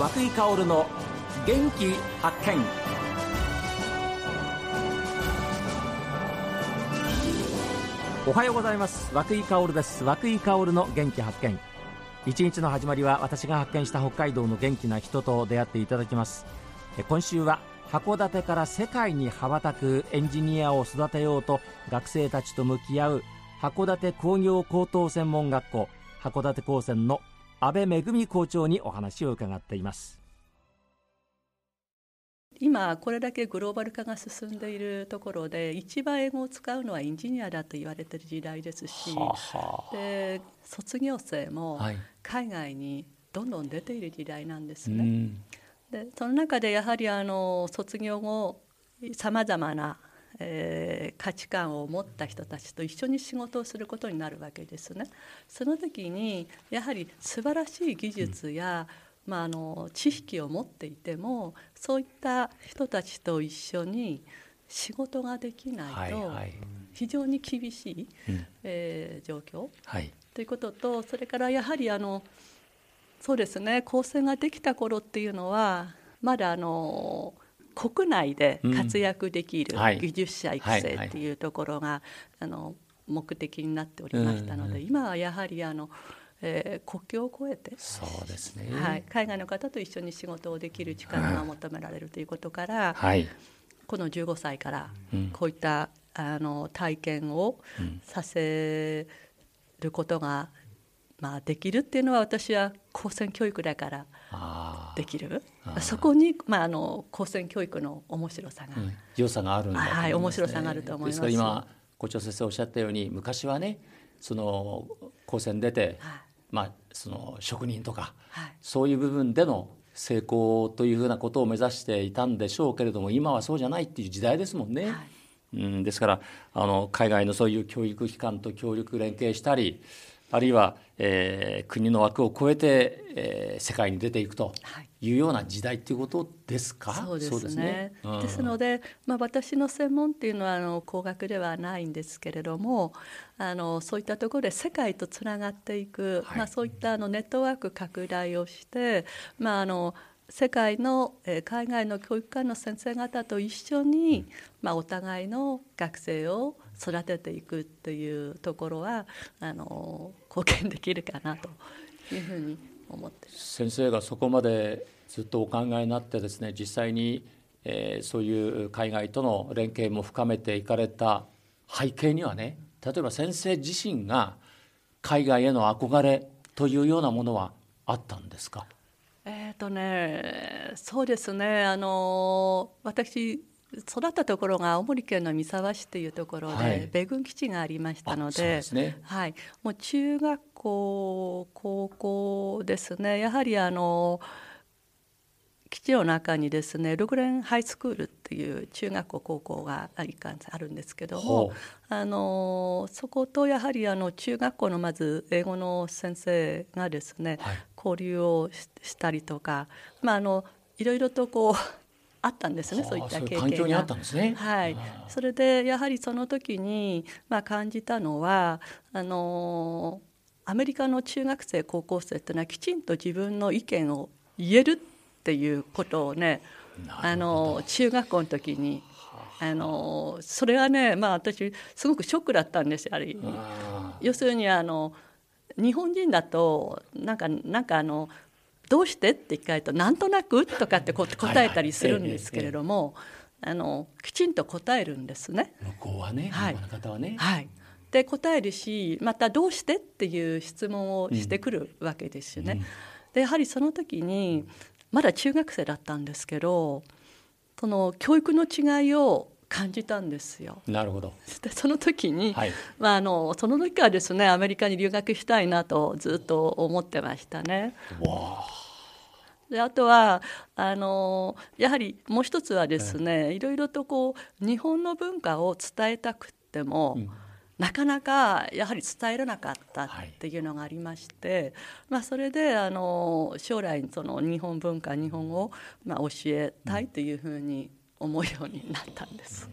和井薫の元気発見。おはようございます。和井薫です。和井薫の元気発見。一日の始まりは私が発見した北海道の元気な人と出会っていただきます。今週は函館から世界に羽ばたくエンジニアを育てようと学生たちと向き合う函館工業高等専門学校函館高専の安倍恵校長にお話を伺っています。今これだけグローバル化が進んでいるところで一番英語を使うのはエンジニアだと言われている時代ですし、で卒業生も海外にどんどん出ている時代なんですね。でその中でやはりあの卒業後さまざまなえー、価値観を持った人たちと一緒に仕事をすることになるわけですね。その時にやはり素晴らしい技術や、うん、まあ、あの知識を持っていてもそういった人たちと一緒に仕事ができないと非常に厳しい、はいはい、えー、状況、はい、ということとそれからやはりあのそうですね構成ができた頃っていうのはまだあの国内で活躍できる技術者育成っていうところが、あの目的になっておりましたので、今はやはりあの、えー、国境を越えてそうですね、はい、海外の方と一緒に仕事をできる力が求められるということから、はい、この15歳からこういった、あの体験をさせることが、まあ、できるっていうのは私は高専教育だからできる？そこに、まあ、あの高専教育の面白さが、うん、良さがあるんだ、ね、はい面白さがあると思います。ですから今校長先生おっしゃったように昔はねその高専出て、はい、まあその職人とか、はい、そういう部分での成功というふうなことを目指していたんでしょうけれども今はそうじゃないっていう時代ですもんね。はい。うん、ですからあの海外のそういう教育機関と協力連携したりあるいは、えー、国の枠を超えて、えー、世界に出ていくとい。うような時代っていうことですか？そうですね。です、ね。うん、ですので、まあ私の専門っていうのはあの工学ではないんですけれども、あのそういったところで世界とつながっていく、はい、まあそういったあのネットワーク拡大をして、まああの世界の、えー、海外の教育館の先生方と一緒に、まあお互いの学生を育てていくというところはあの貢献できるかなというふうに思って先生がそこまでずっとお考えになってですね実際に、えー、そういう海外との連携も深めていかれた背景にはね例えば先生自身が海外への憧れというようなものはあったんですか？えっ、とねそうですね。あの私育ったところが青森県の三沢市というところで、はい、米軍基地がありましたので、ね、はい、もう中学校高校ですね。やはりあの基地の中にですねルグレンハイスクールっていう中学校高校があるんですけどもあのそことやはりあの中学校のまず英語の先生がですね、はい、交流をしたりとか、まあ、あのいろいろとこうあったんですねそういった経験が。ね、はい、それでやはりその時に、まあ、感じたのはあのアメリカの中学生高校生っていうのはきちんと自分の意見を言えるっていうことをねあの中学校の時にあ。のそれはねまあ私すごくショックだったんですある意味。要するにあの日本人だとなんかなんかあのどうして？って聞かれるとなんとなく？とかって答えたりするんですけれども、あのきちんと答えるんですね。向こうはね、はい、方はね。はい。で答えるしまたどうして？っていう質問をしてくるわけですよね。うん、でやはりその時にまだ中学生だったんですけどその教育の違いを感じたんですよ。なるほど。でその時に、はい、まああのその時はですねアメリカに留学したいなとずっと思ってましたね。わあ。であとはあのやはりもう一つはですね、いろいろとこう日本の文化を伝えたくっても、うん、なかなかやはり伝えられなかったっていうのがありまして、はい、まあ、それであの将来その日本文化日本語をまあ教えたいというふうに思うようになったんです。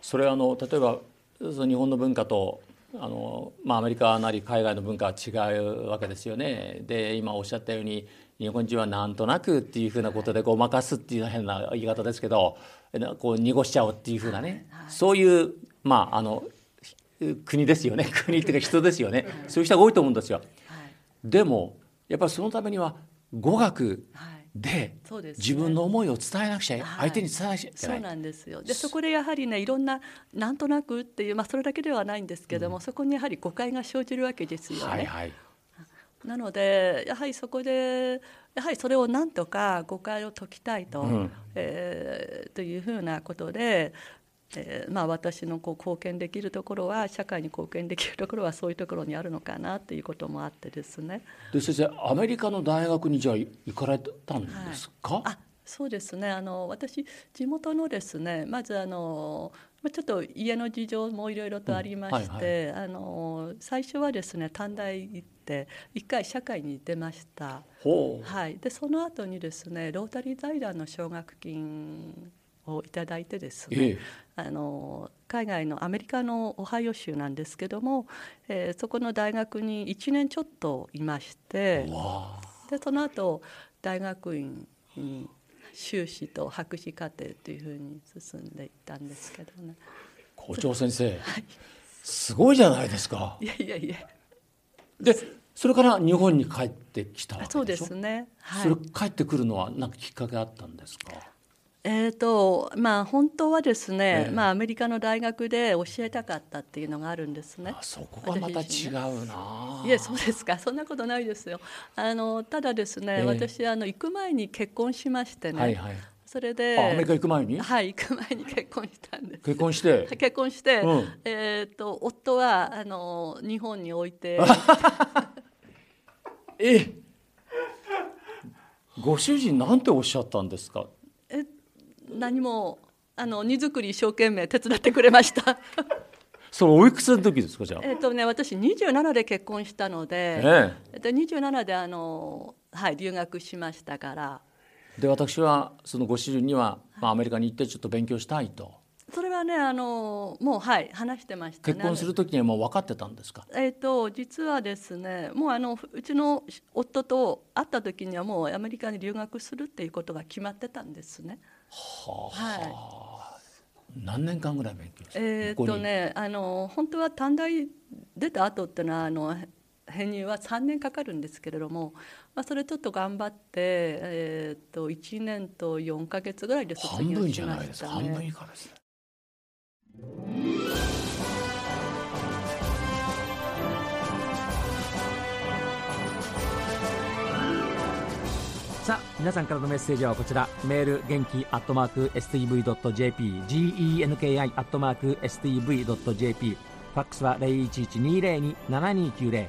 それはあの例えば日本の文化とあのまあ、アメリカなり海外の文化は違うわけですよね。で今おっしゃったように日本人はなんとなくっていうふうなことでごまかすっていう変な言い方ですけどこう濁しちゃうっていうふうなね、はい。はい、そういうまああの国ですよね。国っていうか人ですよね。そういう人が多いと思うんですよ。はい、でもやっぱりそのためには語学で自分の思いを伝えなくちゃ、相手に伝えなくちゃいけない、そうなんですよ。でそこでやはりねいろんななんとなくっていう、まあ、それだけではないんですけども、うん、そこにやはり誤解が生じるわけですよね。はいはい、なのでやはりそこでやはりそれをなんとか誤解を解きたいと,、うん、えー、というふうなことでえーまあ、私のこう貢献できるところは社会に貢献できるところはそういうところにあるのかなっていうこともあってですね。で先生アメリカの大学にじゃあ行かれたんですか、はい、あそうですね。あの私地元のですねまずあのちょっと家の事情もいろいろとありまして、うんはいはい、あの最初はですね短大行って一回社会に出ました。はい、でその後にですねロータリー財団の奨学金をいただいてですね、ええ、あの海外のアメリカのオハイオ州なんですけども、えー、そこの大学に1年ちょっといましてでその後大学院に修士と博士課程というふうに進んでいったんですけどね。校長先生、はい、すごいじゃないですか。いやいやいや。でそれから日本に帰ってきたそうですね。はい、それ帰ってくるのは何かきっかけあったんですか？えーとまあ、本当はですね、えー、まあ、アメリカの大学で教えたかったっていうのがあるんですね。そこがまた違うな。いやそうですか。そんなことないですよ。あのただですね、えー、私あの行く前に結婚しましてね。はいはい、それでアメリカ行く前に？はい行く前に結婚したんです。結婚して？結婚して、うん、えっ、ー、と夫はあの日本に置いて。えご主人なんておっしゃったんですか？何もあの荷造り一生懸命手伝ってくれました。そのおいくつの時ですかじゃあ？えっ、とね私27で結婚したので、ええ。と27であのはい留学しましたから。で私はそのご主人には、まあ、アメリカに行ってちょっと勉強したいと。それはねあのもうはい話してました、ね、結婚する時にはもう分かってたんですか？えっ、と実はですねもうあのうちの夫と会った時にはもうアメリカに留学するっていうことが決まってたんですねはあ、はい、何年間ぐらい勉強してえー、っとねあの本当は短大出た後ってのはあの編入は3年かかるんですけれども、まあ、それちょっと頑張って、えー、っと1年と4か月ぐらいで卒業しましたね。半分以下ですね皆さんからのメッセージはこちら。メール元気アットマーク STV.jp genki アットマーク STV.jp ファックスは0112027290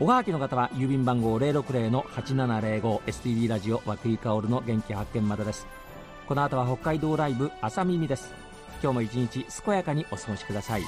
おはがきの方は郵便番号 060-8705STV ラジオ和久井薫の元気発見までです。この後は北海道ライブ朝耳です。今日も一日健やかにお過ごしください。